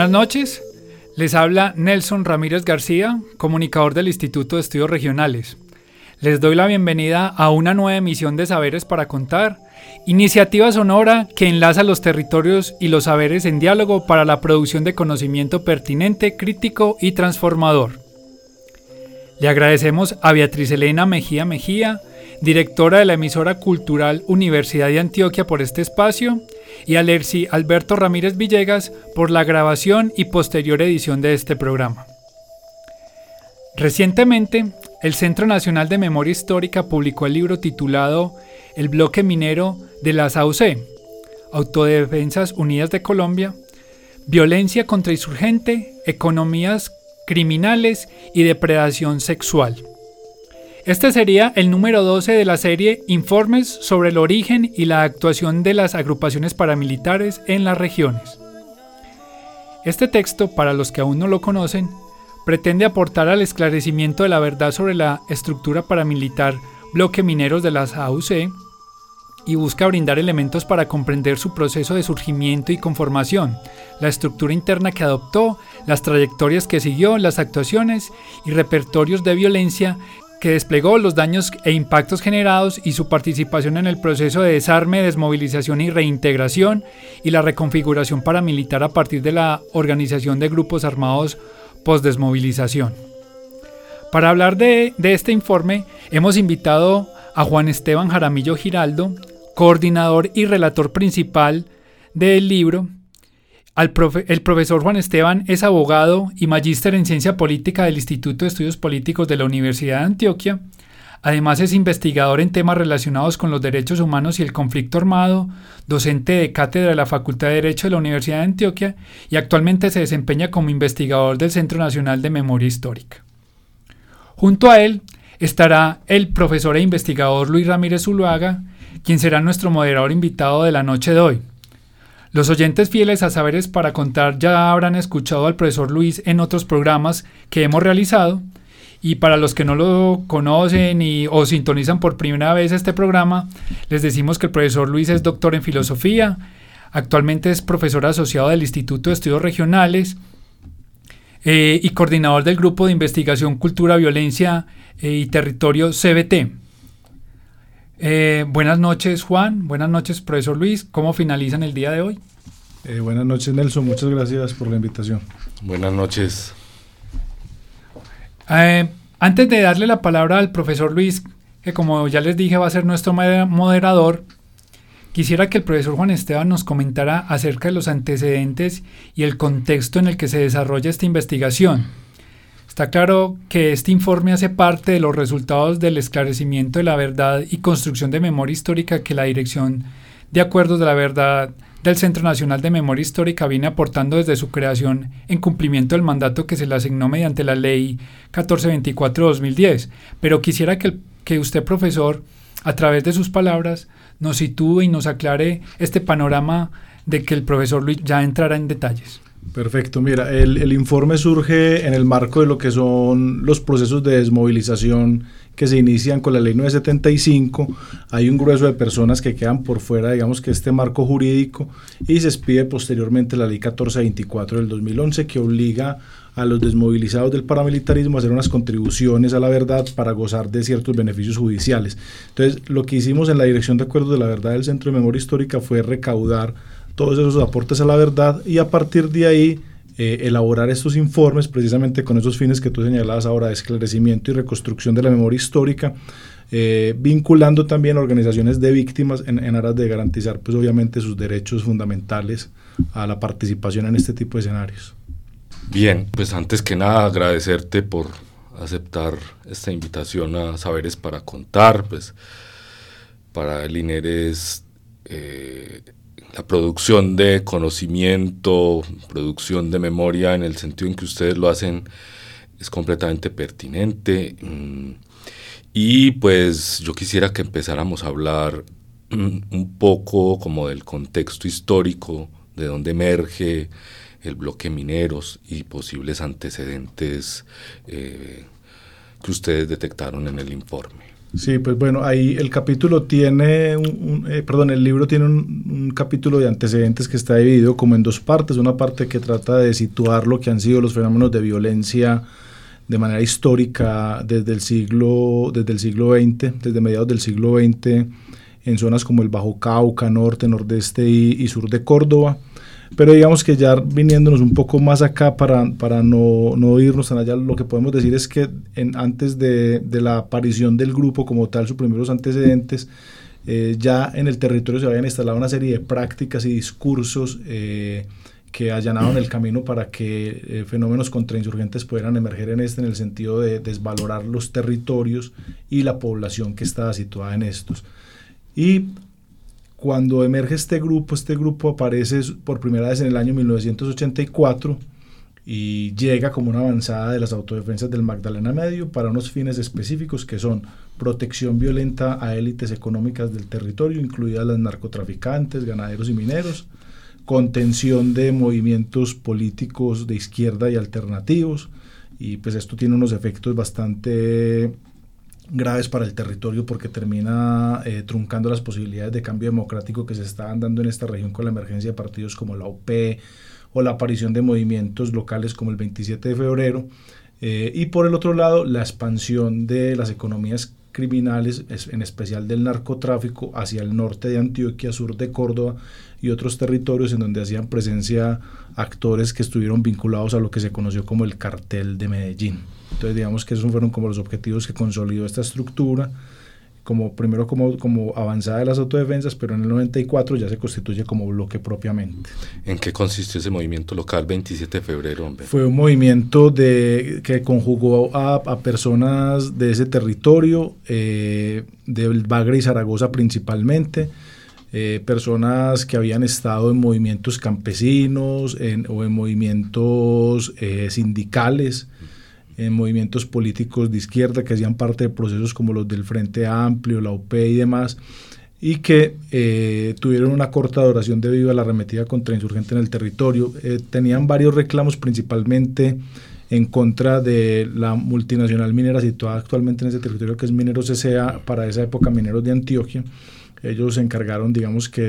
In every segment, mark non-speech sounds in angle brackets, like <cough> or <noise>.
Buenas noches, les habla Nelson Ramírez García, comunicador del Instituto de Estudios Regionales. Les doy la bienvenida a una nueva emisión de Saberes para Contar, iniciativa sonora que enlaza los territorios y los saberes en diálogo para la producción de conocimiento pertinente, crítico y transformador. Le agradecemos a Beatriz Elena Mejía Mejía, directora de la emisora cultural Universidad de Antioquia por este espacio, y a Lercy Alberto Ramírez Villegas por la grabación y posterior edición de este programa. Recientemente, el Centro Nacional de Memoria Histórica publicó el libro titulado El bloque minero de las AUC, Autodefensas Unidas de Colombia, Violencia contra insurgente, Economías criminales y depredación sexual. Este sería el número 12 de la serie Informes sobre el origen y la actuación de las agrupaciones paramilitares en las regiones. Este texto, para los que aún no lo conocen, pretende aportar al esclarecimiento de la verdad sobre la estructura paramilitar bloque mineros de las AUC y busca brindar elementos para comprender su proceso de surgimiento y conformación, la estructura interna que adoptó, las trayectorias que siguió, las actuaciones y repertorios de violencia que desplegó los daños e impactos generados y su participación en el proceso de desarme, desmovilización y reintegración y la reconfiguración paramilitar a partir de la organización de grupos armados post-desmovilización. Para hablar de, de este informe hemos invitado a Juan Esteban Jaramillo Giraldo, coordinador y relator principal del libro, el profesor Juan Esteban es abogado y magíster en ciencia política del Instituto de Estudios Políticos de la Universidad de Antioquia. Además es investigador en temas relacionados con los derechos humanos y el conflicto armado, docente de cátedra de la Facultad de Derecho de la Universidad de Antioquia y actualmente se desempeña como investigador del Centro Nacional de Memoria Histórica. Junto a él estará el profesor e investigador Luis Ramírez Zuluaga, quien será nuestro moderador invitado de la noche de hoy. Los oyentes fieles a Saberes para Contar ya habrán escuchado al profesor Luis en otros programas que hemos realizado. Y para los que no lo conocen y, o sintonizan por primera vez este programa, les decimos que el profesor Luis es doctor en filosofía, actualmente es profesor asociado del Instituto de Estudios Regionales eh, y coordinador del Grupo de Investigación Cultura, Violencia eh, y Territorio CBT. Eh, buenas noches, Juan. Buenas noches, profesor Luis. ¿Cómo finalizan el día de hoy? Eh, buenas noches, Nelson. Muchas gracias por la invitación. Buenas noches. Eh, antes de darle la palabra al profesor Luis, que como ya les dije va a ser nuestro moderador, quisiera que el profesor Juan Esteban nos comentara acerca de los antecedentes y el contexto en el que se desarrolla esta investigación Está claro que este informe hace parte de los resultados del esclarecimiento de la verdad y construcción de memoria histórica que la Dirección de Acuerdos de la Verdad del Centro Nacional de Memoria Histórica viene aportando desde su creación en cumplimiento del mandato que se le asignó mediante la Ley 1424-2010. Pero quisiera que, que usted, profesor, a través de sus palabras, nos sitúe y nos aclare este panorama de que el profesor Luis ya entrará en detalles. Perfecto, mira, el, el, informe surge en el marco de lo que son los procesos de desmovilización que se inician con la ley 975. Hay un grueso de personas que quedan por fuera, digamos que este marco jurídico, y se expide posteriormente la ley 1424 del 2011 que obliga a los desmovilizados del paramilitarismo a hacer unas contribuciones a la verdad para gozar de ciertos beneficios judiciales. Entonces, lo que hicimos en la Dirección de Acuerdos de la Verdad del Centro de Memoria Histórica fue recaudar todos esos aportes a la verdad y a partir de ahí eh, elaborar estos informes precisamente con esos fines que tú señalabas ahora de esclarecimiento y reconstrucción de la memoria histórica, eh, vinculando también organizaciones de víctimas en, en, aras de garantizar pues obviamente sus derechos fundamentales a la participación en este tipo de escenarios. Bien, pues antes que nada agradecerte por aceptar esta invitación a Saberes para Contar, pues para el INER es eh, la producción de conocimiento, producción de memoria en el sentido en que ustedes lo hacen es completamente pertinente. Mm, y pues yo quisiera que empezáramos a hablar mm, un poco como del contexto histórico, de dónde emerge el bloque mineros y posibles antecedentes eh, que ustedes detectaron en el informe. Sí, pues bueno, ahí el capítulo tiene, un, eh, perdón, el libro tiene un, capítulo de antecedentes que está dividido como en dos partes. Una parte que trata de situar lo que han sido los fenómenos de violencia de manera histórica desde el siglo, desde el siglo XX, desde mediados del siglo XX, en zonas como el Bajo Cauca, norte, nordeste y sur de Córdoba pero digamos que ya viniéndonos un poco más acá para, para no, no, irnos tan allá, lo que podemos decir es que en, antes de, de, la aparición del grupo como tal, sus primeros antecedentes, eh, ya en el territorio se habían instalado una serie de prácticas y discursos eh, que allanaron el camino para que eh, fenómenos contrainsurgentes pudieran emerger en este, en el sentido de desvalorar los territorios y la población que estaba situada en estos. Y cuando emerge este grupo, este grupo aparece por primera vez en el año 1984 y llega como una avanzada de las autodefensas del Magdalena Medio para unos fines específicos que son protección violenta a élites económicas del territorio, incluidas las narcotraficantes, ganaderos y mineros, contención de movimientos políticos de izquierda y alternativos, y pues esto tiene unos efectos bastante graves para el territorio porque termina eh, truncando las posibilidades de cambio democrático que se estaban dando en esta región con la emergencia de partidos como la UP o la aparición de movimientos locales como el 27 de febrero. Eh, y por el otro lado, la expansión de las economías criminales, en especial del narcotráfico, hacia el norte de Antioquia, sur de Córdoba y otros territorios en donde hacían presencia actores que estuvieron vinculados a lo que se conoció como el cartel de Medellín. Entonces digamos que esos fueron como los objetivos que consolidó esta estructura, como primero como, como avanzada de las autodefensas, pero en el 94 ya se constituye como bloque propiamente. ¿En qué consistió ese movimiento local 27 de febrero? Hombre? Fue un movimiento de, que conjugó a, a personas de ese territorio, eh, del Bagre y Zaragoza principalmente, eh, personas que habían estado en movimientos campesinos en, o en movimientos eh, sindicales, en movimientos políticos de izquierda que hacían parte de procesos como los del Frente Amplio, la UP y demás, y que eh, tuvieron una corta duración debido a la arremetida contra insurgente en el territorio. tenían varios reclamos, principalmente en contra de la multinacional minera situada actualmente en ese territorio, que es Mineros S.A., para esa época Mineros de Antioquia, ellos se encargaron, digamos que,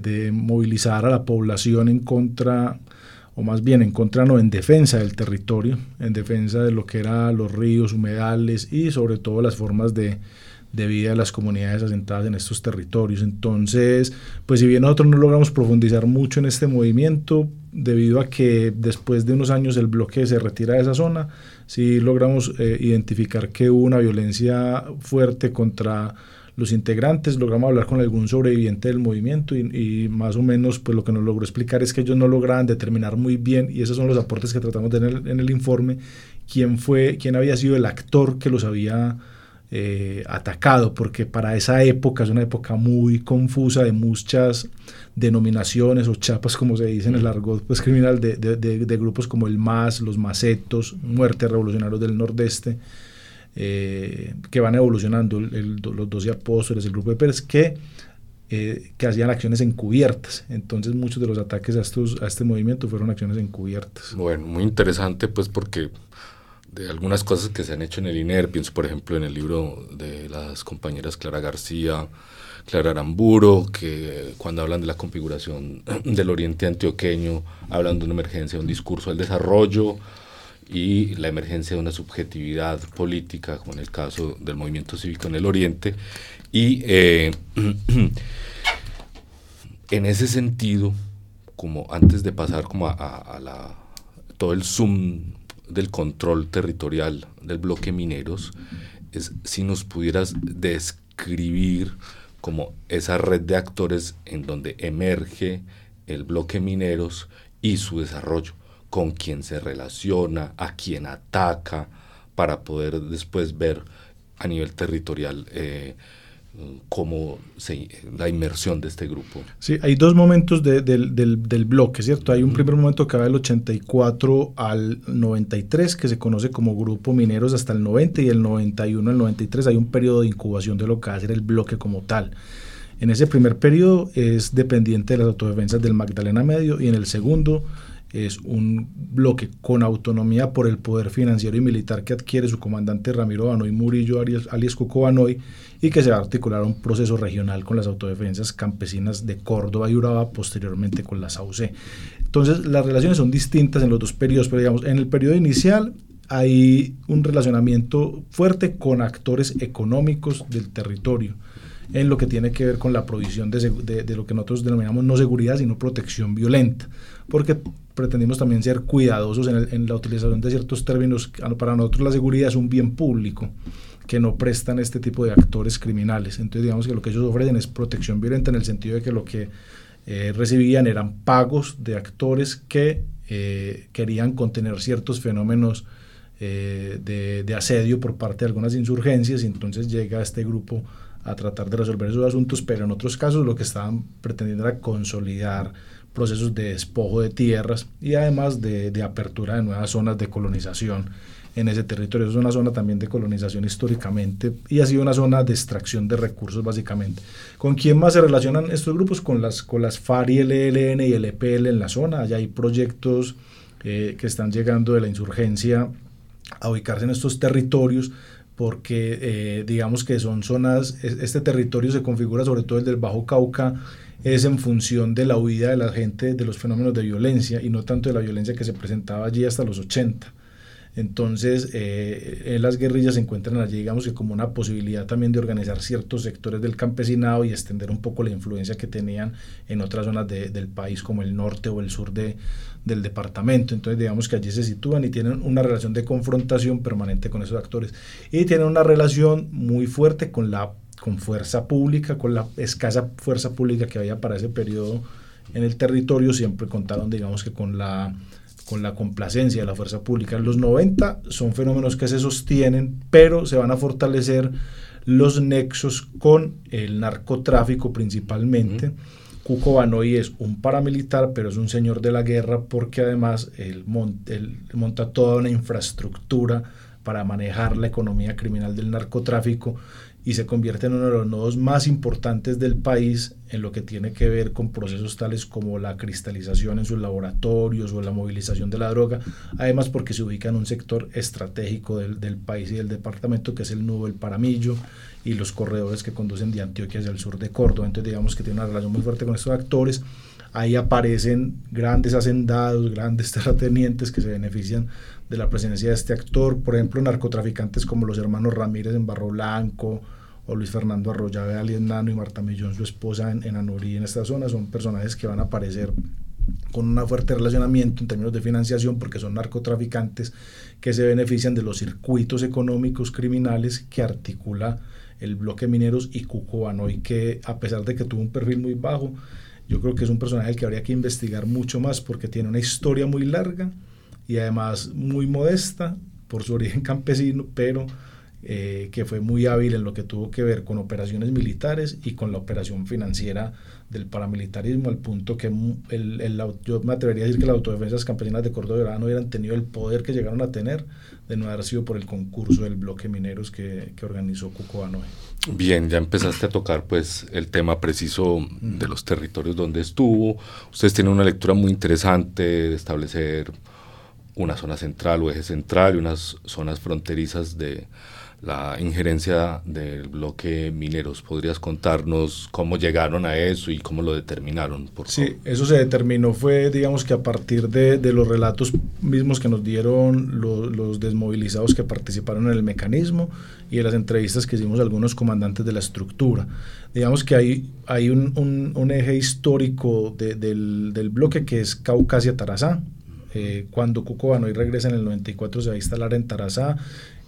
de, movilizar a la población en contra, o más bien en contra, no, en defensa del territorio, en defensa de lo que eran los ríos, humedales y sobre todo las formas de, de vida de las comunidades asentadas en estos territorios. Entonces, pues si bien nosotros no logramos profundizar mucho en este movimiento, debido a que después de unos años el bloque se retira de esa zona, sí logramos eh, identificar que hubo una violencia fuerte contra los integrantes, logramos hablar con algún sobreviviente del movimiento y, más o menos pues lo que nos logró explicar es que ellos no lograban determinar muy bien, y esos son los aportes que tratamos de tener en el informe, quién fue, quién había sido el actor que los había eh, atacado, porque para esa época es una época muy confusa de muchas denominaciones o chapas, como se dice en el argot pues, criminal, de, de, de grupos como el MAS, los Macetos, Muerte Revolucionarios del Nordeste, eh, que van evolucionando, los doce apóstoles, el grupo de Pérez, que eh, que hacían acciones encubiertas. Entonces muchos de los ataques a, este movimiento fueron acciones encubiertas. Bueno, muy interesante pues porque de algunas cosas que se han hecho en el INER, pienso por ejemplo en el libro de las compañeras Clara García, Clara Aramburo, que cuando hablan de la configuración <clears throat> del oriente antioqueño, hablan de una emergencia, un discurso del desarrollo y la emergencia de una subjetividad política, como en el caso del movimiento cívico en el oriente. Y eh, <clears throat> en ese sentido, como antes de pasar como a, la, todo el zoom del control territorial del bloque mineros, es si nos pudieras describir como esa red de actores en donde emerge el bloque mineros y su desarrollo, con quién se relaciona, a quién ataca, para poder después ver a nivel territorial eh, cómo se, la inmersión de este grupo. Sí, hay dos momentos del, del, bloque, ¿cierto? Hay un primer momento que va del 84 al 93, que se conoce como Grupo Mineros hasta el 90, y el 91 al 93 hay un periodo de incubación de lo que va a ser el bloque como tal. En ese primer periodo es dependiente de las autodefensas del Magdalena Medio y en el segundo es un bloque con autonomía por el poder financiero y militar que adquiere su comandante Ramiro Banoy Murillo, alias Cuco Banoy, y que se va a articular un proceso regional con las autodefensas campesinas de Córdoba y Urabá, posteriormente con la SAUC. Entonces, las relaciones son distintas en los dos periodos, pero digamos, en el periodo inicial hay un relacionamiento fuerte con actores económicos del territorio en lo que tiene que ver con la provisión de, de, lo que nosotros denominamos no seguridad, sino protección violenta, porque pretendimos también ser cuidadosos en, la utilización de ciertos términos. Para nosotros la seguridad es un bien público que no prestan este tipo de actores criminales. Entonces digamos que lo que ellos ofrecen es protección violenta en el sentido de que lo que eh, recibían eran pagos de actores que eh, querían contener ciertos fenómenos eh, de, de, asedio por parte de algunas insurgencias y entonces llega este grupo a tratar de resolver esos asuntos, pero en otros casos lo que estaban pretendiendo era consolidar procesos de despojo de tierras y además de, de apertura de nuevas zonas de colonización en ese territorio. Es una zona también de colonización históricamente y ha sido una zona de extracción de recursos básicamente. ¿Con quién más se relacionan estos grupos? Con las, con las FARI, el ELN y el EPL en la zona. Allá hay proyectos eh, que están llegando de la insurgencia a ubicarse en estos territorios porque eh, digamos que son zonas, este territorio se configura sobre todo el del Bajo Cauca, es en función de la huida de la gente de los fenómenos de violencia y no tanto de la violencia que se presentaba allí hasta los 80. Entonces, eh, las guerrillas se encuentran allí, digamos que como una posibilidad también de organizar ciertos sectores del campesinado y extender un poco la influencia que tenían en otras zonas del país, como el norte o el sur de, del departamento. Entonces, digamos que allí se sitúan y tienen una relación de confrontación permanente con esos actores. Y tienen una relación muy fuerte con la con fuerza pública, con la escasa fuerza pública que había para ese periodo en el territorio, siempre contaron, digamos que con la con la complacencia de la fuerza pública. Los 90 son fenómenos que se sostienen, pero se van a fortalecer los nexos con el narcotráfico principalmente. Cuco Banoy es un paramilitar, pero es un señor de la guerra porque además él, monta toda una infraestructura para manejar la economía criminal del narcotráfico y se convierte en uno de los nodos más importantes del país en lo que tiene que ver con procesos tales como la cristalización en sus laboratorios o la movilización de la droga, además porque se ubica en un sector estratégico del, del país y del departamento que es el nudo del Paramillo y los corredores que conducen de Antioquia hacia el sur de Córdoba, entonces digamos que tiene una relación muy fuerte con estos actores, ahí aparecen grandes hacendados, grandes <laughs> terratenientes que se benefician de la presencia de este actor, por ejemplo, narcotraficantes como los hermanos Ramírez en Barro Blanco, o Luis Fernando Arroyave, alias Nano, y Marta Millón, su esposa, en, en Anurí, en esta zona, son personajes que van a aparecer con un fuerte relacionamiento en términos de financiación porque son narcotraficantes que se benefician de los circuitos económicos criminales que articula el bloque mineros y Cucubano y que a pesar de que tuvo un perfil muy bajo, yo creo que es un personaje que habría que investigar mucho más porque tiene una historia muy larga y además muy modesta por su <laughs> origen campesino, pero eh, que fue muy hábil en lo que tuvo que ver con operaciones militares y con la operación financiera del paramilitarismo, al punto que el, el, yo me atrevería a decir que las autodefensas campesinas de Córdoba no hubieran tenido el poder que llegaron a tener de no haber sido por el concurso del bloque mineros que, que organizó Cuco Banoe. Bien, ya empezaste a tocar pues el tema preciso de los territorios donde estuvo. Ustedes tienen una lectura muy interesante de establecer una zona central o eje central y unas zonas fronterizas de la injerencia del bloque mineros. ¿Podrías contarnos cómo llegaron a eso y cómo lo determinaron? Por sí, eso se determinó fue, digamos que a partir de, de los relatos mismos que nos dieron los desmovilizados que participaron en el mecanismo y de las entrevistas que hicimos a algunos comandantes de la estructura. Digamos que hay, hay un, un, un eje histórico de, del, del, bloque que es Caucasia-Tarazá. Eh, cuando Cuco Banoy regresa en el 94 se va a instalar en Tarazá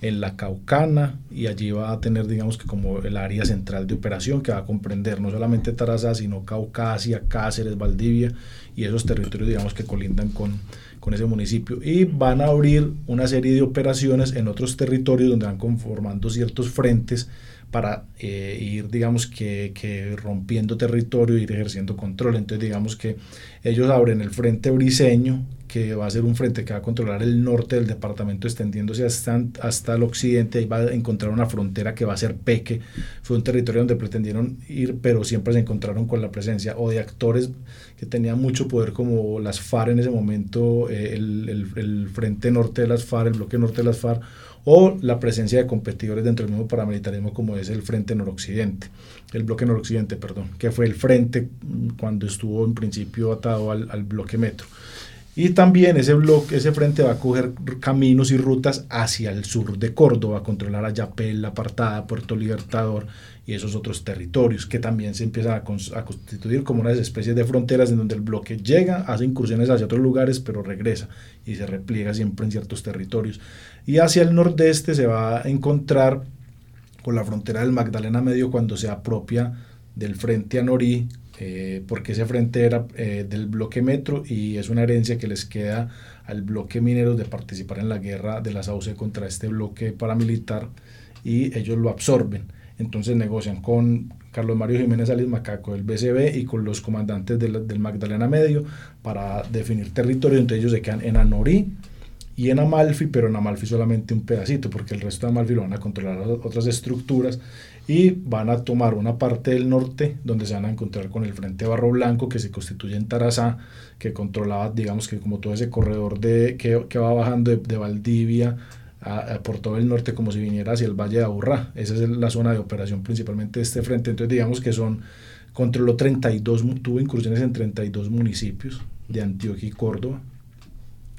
en la Caucana y allí va a tener, digamos que como el área central de operación que va a comprender no solamente Tarazá, sino Caucasia, Cáceres, Valdivia y esos territorios, digamos, que colindan con, con ese municipio. Y van a abrir una serie de operaciones en otros territorios donde van conformando ciertos frentes para eh, ir, digamos, que, que, rompiendo territorio, ir ejerciendo control. Entonces, digamos que ellos abren el frente briseño, que va a ser un frente que va a controlar el norte del departamento extendiéndose hasta, hasta el occidente, ahí va a encontrar una frontera que va a ser Peque, fue un territorio donde pretendieron ir, pero siempre se encontraron con la presencia o de actores que tenían mucho poder como las FARC en ese momento, eh, el, el, frente norte de las FARC, el bloque norte de las FARC, o la presencia de competidores dentro del mismo paramilitarismo como es el Frente Noroccidente, el bloque Noroccidente, perdón, que fue el frente cuando estuvo en principio atado al, al bloque Metro. Y también ese bloque, ese frente va a coger caminos y rutas hacia el sur de Córdoba, a controlar Ayapel, La Apartada, Puerto Libertador y esos otros territorios que también se empiezan a, a, constituir como unas especies de fronteras en donde el bloque llega, hace incursiones hacia otros lugares, pero regresa y se repliega siempre en ciertos territorios. Y hacia el nordeste se va a encontrar con la frontera del Magdalena Medio cuando se apropia del frente Anorí eh, porque ese frente era eh, del bloque metro y es una herencia que les queda al bloque mineros de participar en la guerra de la SAUCE contra este bloque paramilitar y ellos lo absorben. Entonces negocian con Carlos Mario Jiménez Alice Macaco del BCB y con los comandantes del Magdalena Medio para definir territorio. Entonces ellos se quedan en Anorí y en Amalfi, pero en Amalfi solamente un pedacito, porque el resto de Amalfi lo van a controlar otras estructuras y van a tomar una parte del norte donde se van a encontrar con el Frente Barro Blanco que se constituye en Tarazá, que controlaba, digamos que como todo ese corredor de, que, va bajando de Valdivia a, por todo el norte como si viniera hacia el Valle de Aburrá. Esa es la zona de operación principalmente de este frente. Entonces digamos que son, controló 32, tuvo incursiones en 32 municipios de Antioquia y Córdoba.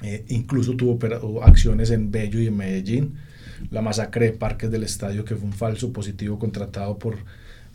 Eh, incluso tuvo acciones en Bello y en Medellín la masacre de Parques del Estadio, que fue un falso positivo contratado por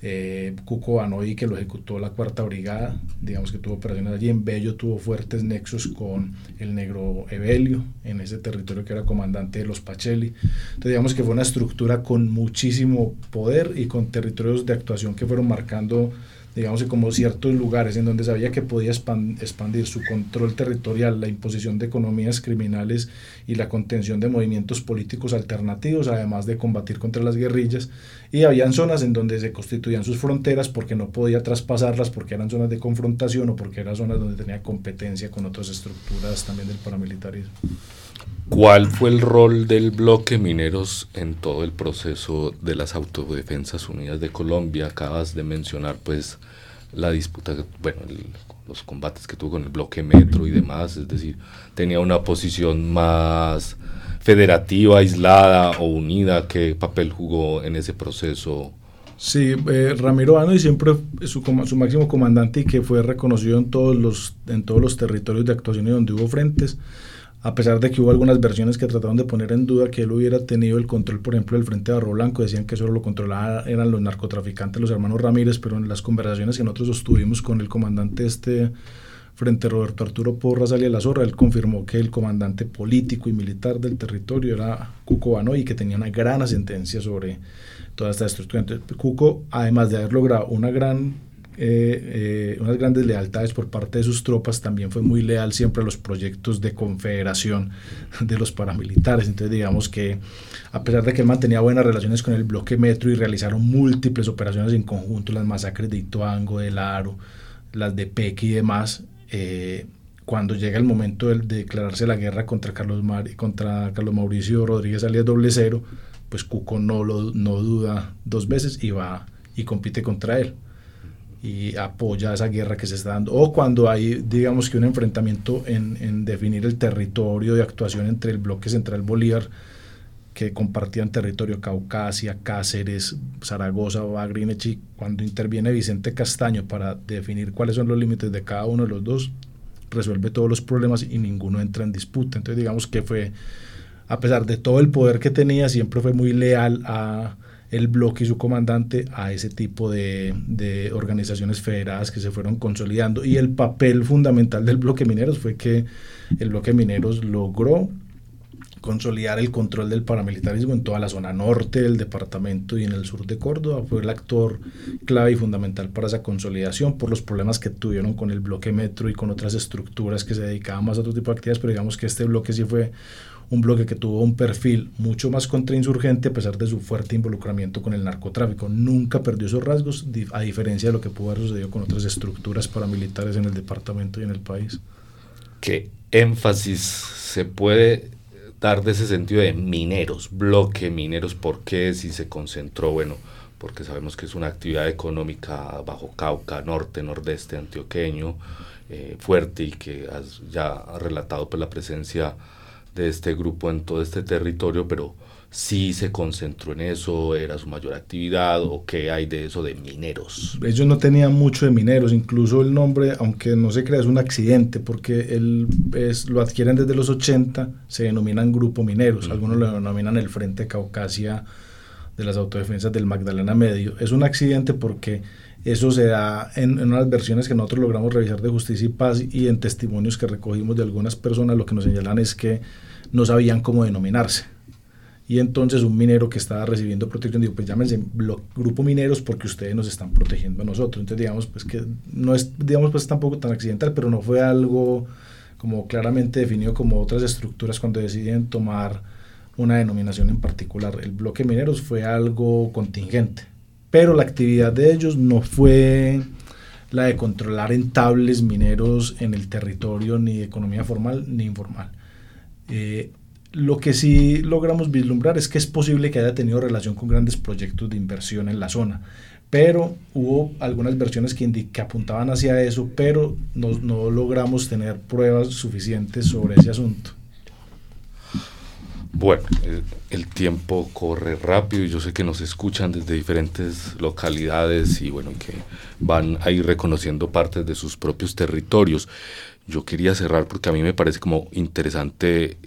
eh, Cuco que lo ejecutó la Cuarta Brigada, digamos que tuvo operaciones allí. En Bello tuvo fuertes nexos con el negro Evelio, en ese territorio que era comandante de los Pacheli. Entonces, digamos que fue una estructura con muchísimo poder y con territorios de actuación que fueron marcando digamos como ciertos lugares en donde sabía que podía expandir su control territorial, la imposición de economías criminales y la contención de movimientos políticos alternativos, además de combatir contra las guerrillas. Y habían zonas en donde se constituían sus fronteras porque no podía traspasarlas, porque eran zonas de confrontación o porque eran zonas donde tenía competencia con otras estructuras también del paramilitarismo. ¿Cuál fue el rol del bloque mineros en todo el proceso de las autodefensas unidas de Colombia? Acabas de mencionar pues la disputa, bueno, los combates que tuvo con el bloque metro y demás, es decir, tenía una posición más federativa, aislada o unida, ¿qué papel jugó en ese proceso? Sí, eh, Ramiro Ano y siempre su, su máximo comandante y que fue reconocido en todos los, en todos los territorios de actuación y donde hubo frentes a pesar de que hubo algunas versiones que trataron de poner en duda que él hubiera tenido el control, por ejemplo, del Frente de Barro Blanco, decían que solo lo controlaban eran los narcotraficantes, los hermanos Ramírez, pero en las conversaciones que nosotros sostuvimos con el comandante este frente Roberto Arturo Porras alias La Zorra, él confirmó que el comandante político y militar del territorio era Cuco Banoy y que tenía una gran ascendencia sobre toda esta estructura. Cuco, además de haber logrado una gran eh, unas grandes lealtades por parte de sus tropas, también fue muy leal siempre a los proyectos de confederación de los paramilitares. Entonces digamos que a pesar de que él mantenía buenas relaciones con el bloque Metro y realizaron múltiples operaciones en conjunto, las masacres de Ituango, de Laro, las de Peque y demás, eh, cuando llega el momento de, declararse la guerra contra Carlos, contra Carlos Mauricio Rodríguez alias doble cero, pues Cuco no, lo, no duda dos veces y va y compite contra él y apoya esa guerra que se está dando. O cuando hay, digamos que un enfrentamiento en, definir el territorio de actuación entre el bloque central Bolívar, que compartían territorio Caucasia, Cáceres, Zaragoza, Bagrinechi, cuando interviene Vicente Castaño para definir cuáles son los límites de cada uno de los dos, resuelve todos los problemas y ninguno entra en disputa. Entonces digamos que fue, a pesar de todo el poder que tenía, siempre fue muy leal a el bloque y su comandante a ese tipo de, organizaciones federadas que se fueron consolidando. Y el papel fundamental del bloque mineros fue que el bloque mineros logró consolidar el control del paramilitarismo en toda la zona norte del departamento y en el sur de Córdoba. Fue el actor clave y fundamental para esa consolidación por los problemas que tuvieron con el bloque metro y con otras estructuras que se dedicaban más a otro tipo de actividades, pero digamos que este bloque sí fue un bloque que tuvo un perfil mucho más contrainsurgente a pesar de su fuerte involucramiento con el narcotráfico. Nunca perdió esos rasgos, a diferencia de lo que pudo haber sucedido con otras estructuras paramilitares en el departamento y en el país. ¿Qué énfasis se puede dar de ese sentido de mineros, bloque mineros, ¿por qué si se concentró? Bueno, porque sabemos que es una actividad económica bajo Cauca, norte, nordeste antioqueño, eh, fuerte y que has, ya ha relatado pues, la presencia de este grupo en todo este territorio, pero sí se concentró en eso, era su mayor actividad o qué hay de eso de mineros. Ellos no tenían mucho de mineros, incluso el nombre, aunque no se crea, es un accidente porque él es, lo adquieren desde los 80, se denominan grupo mineros, algunos lo denominan el Frente Caucasia de las autodefensas del Magdalena Medio. Es un accidente porque eso se da en, en, unas versiones que nosotros logramos revisar de Justicia y Paz y en testimonios que recogimos de algunas personas, lo que nos señalan es que no sabían cómo denominarse y entonces un minero que estaba recibiendo protección dijo, pues llámense grupo mineros porque ustedes nos están protegiendo a nosotros. Entonces digamos pues que no es, digamos pues tampoco tan accidental, pero no fue algo como claramente definido como otras estructuras cuando deciden tomar una denominación en particular. El bloque mineros fue algo contingente, pero la actividad de ellos no fue la de controlar entables mineros en el territorio ni de economía formal ni informal. Eh, lo que sí logramos vislumbrar es que es posible que haya tenido relación con grandes proyectos de inversión en la zona, pero hubo algunas versiones que, que apuntaban hacia eso, pero no, no logramos tener pruebas suficientes sobre ese asunto. Bueno, el, tiempo corre rápido y yo sé que nos escuchan desde diferentes localidades y bueno, que van a ir reconociendo partes de sus propios territorios. Yo quería cerrar porque a mí me parece como interesante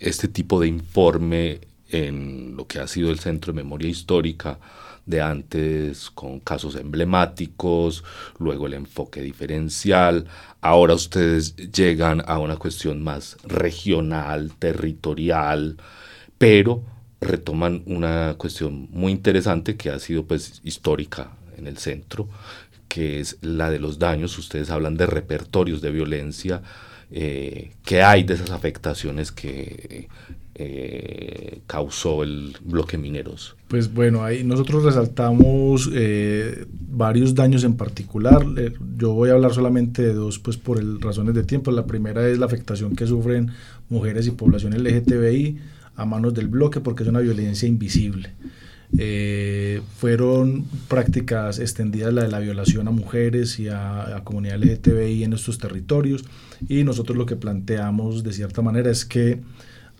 este tipo de informe en lo que ha sido el Centro de Memoria Histórica de antes con casos emblemáticos, luego el enfoque diferencial, ahora ustedes llegan a una cuestión más regional, territorial, pero retoman una cuestión muy interesante que ha sido pues histórica en el centro, que es la de los daños, ustedes hablan de repertorios de violencia, eh, qué hay de esas afectaciones que eh, causó el bloque mineros. Pues bueno, ahí nosotros resaltamos eh, varios daños en particular. yo voy a hablar solamente de dos, pues por razones de tiempo. La primera es la afectación que sufren mujeres y población LGTBI a manos del bloque porque es una violencia invisible. Eh, fueron prácticas extendidas la de la violación a mujeres y a, la comunidad LGTBI en estos territorios y nosotros lo que planteamos de cierta manera es que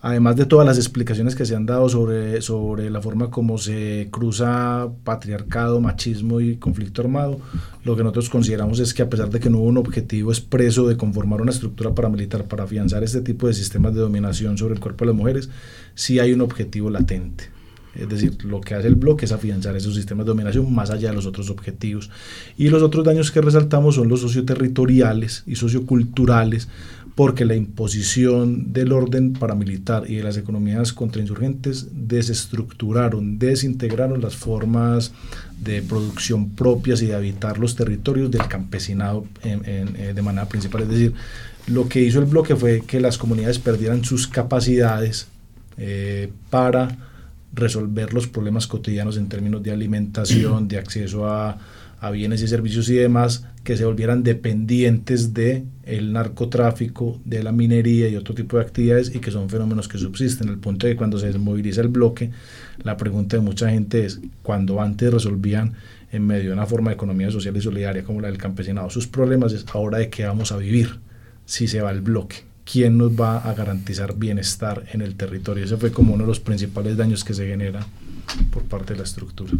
además de todas las explicaciones que se han dado sobre, sobre la forma como se cruza patriarcado, machismo y conflicto armado, lo que nosotros consideramos es que a pesar de que no hubo un objetivo expreso de conformar una estructura paramilitar para afianzar este tipo de sistemas de dominación sobre el cuerpo de las mujeres, sí hay un objetivo latente. Es decir, lo que hace el bloque es afianzar esos sistemas de dominación más allá de los otros objetivos. Y los otros daños que resaltamos son los socioterritoriales y socioculturales, porque la imposición del orden paramilitar y de las economías contrainsurgentes desestructuraron, desintegraron las formas de producción propias y de habitar los territorios del campesinado eh, de manera principal. Es decir, lo que hizo el bloque fue que las comunidades perdieran sus capacidades eh, para resolver los problemas cotidianos en términos de alimentación, de acceso a, bienes y servicios y demás, que se volvieran dependientes de el narcotráfico, de la minería y otro tipo de actividades y que son fenómenos que subsisten. El punto de que cuando se desmoviliza el bloque, la pregunta de mucha gente es, cuando antes resolvían en medio de una forma de economía social y solidaria como la del campesinado sus problemas, es ahora de qué vamos a vivir si se va el bloque. ¿Quién nos va a garantizar bienestar en el territorio? Ese fue como uno de los principales daños que se genera por parte de la estructura.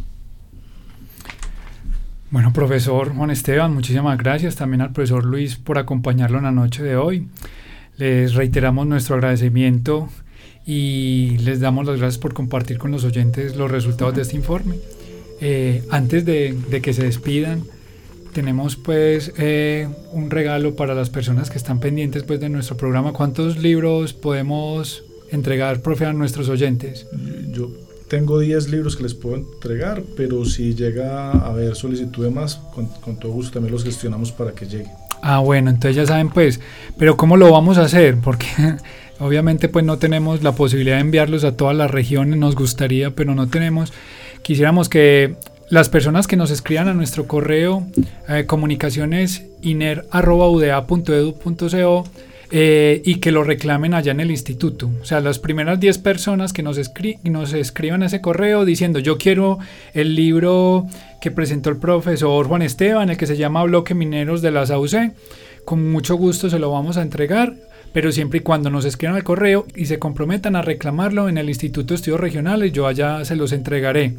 Bueno, profesor Juan Esteban, muchísimas gracias también al profesor Luis por acompañarlo en la noche de hoy. Les reiteramos nuestro agradecimiento y les damos las gracias por compartir con los oyentes los resultados de este informe. Eh, antes de, que se despidan, tenemos pues eh, un regalo para las personas que están pendientes pues de nuestro programa. ¿Cuántos libros podemos entregar, profe, a nuestros oyentes? Yo tengo 10 libros que les puedo entregar, pero si llega a haber solicitud de más, con, todo gusto también los gestionamos para que llegue. Ah, bueno, entonces ya saben pues, pero ¿cómo lo vamos a hacer? Porque <laughs> obviamente pues no tenemos la posibilidad de enviarlos a todas las regiones, nos gustaría, pero no tenemos. Quisiéramos que las personas que nos escriban a nuestro correo eh, comunicacionesiner.udea.edu.co eh, y que lo reclamen allá en el instituto. O sea, las primeras 10 personas que nos, nos escriban ese correo diciendo yo quiero el libro que presentó el profesor Juan Esteban, el que se llama Bloque Mineros de la SAUC, con mucho gusto se lo vamos a entregar pero siempre y cuando nos escriban al correo y se comprometan a reclamarlo en el Instituto de Estudios Regionales, yo allá se los entregaré.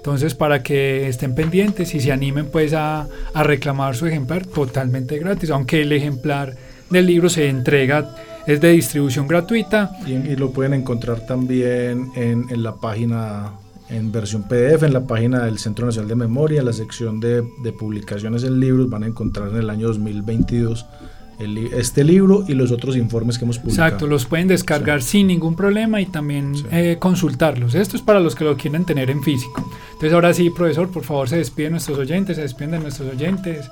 Entonces, para que estén pendientes y se animen pues a, reclamar su ejemplar totalmente gratis, aunque el ejemplar del libro se entrega, es de distribución gratuita. Y, lo pueden encontrar también en, la página, en versión PDF, en la página del Centro Nacional de Memoria, la sección de, de publicaciones en libros, van a encontrar en el año 2022 este libro y los otros informes que hemos publicado. Exacto, los pueden descargar sin ningún problema y también eh, consultarlos. Esto es para los que lo quieren tener en físico. Entonces ahora sí, profesor, por favor se despiden nuestros oyentes, se despiden de nuestros oyentes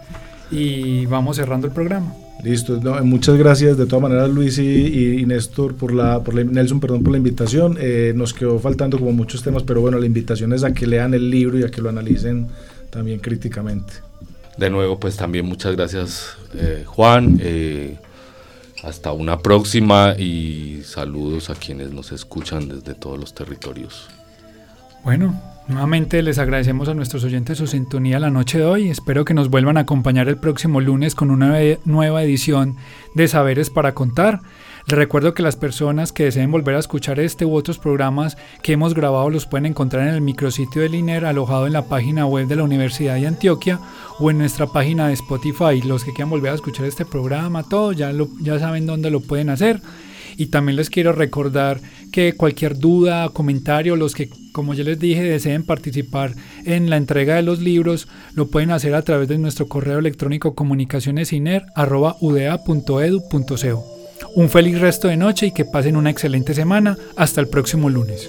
y vamos cerrando el programa. Listo, muchas gracias de todas maneras Luis y, Néstor por la, por Nelson, perdón por la invitación. Eh, nos quedó faltando como muchos temas, pero bueno, la invitación es a que lean el libro y a que lo analicen también críticamente. De nuevo, pues también muchas gracias eh, Juan. Eh, hasta una próxima y saludos a quienes nos escuchan desde todos los territorios. Bueno, Nuevamente les agradecemos a nuestros oyentes su sintonía la noche de hoy. Espero que nos vuelvan a acompañar el próximo lunes con una nueva edición de Saberes para Contar. Les recuerdo que las personas que deseen volver a escuchar este u otros programas que hemos grabado los pueden encontrar en el micrositio del INER alojado en la página web de la Universidad de Antioquia o en nuestra página de Spotify. Los que quieran volver a escuchar este programa, todo ya, ya saben dónde lo pueden hacer. Y también les quiero recordar que cualquier duda, comentario, los que, como ya les dije, deseen participar en la entrega de los libros, lo pueden hacer a través de nuestro correo electrónico comunicacionesiner.udea.edu.co. Un feliz resto de noche y que pasen una excelente semana. Hasta el próximo lunes.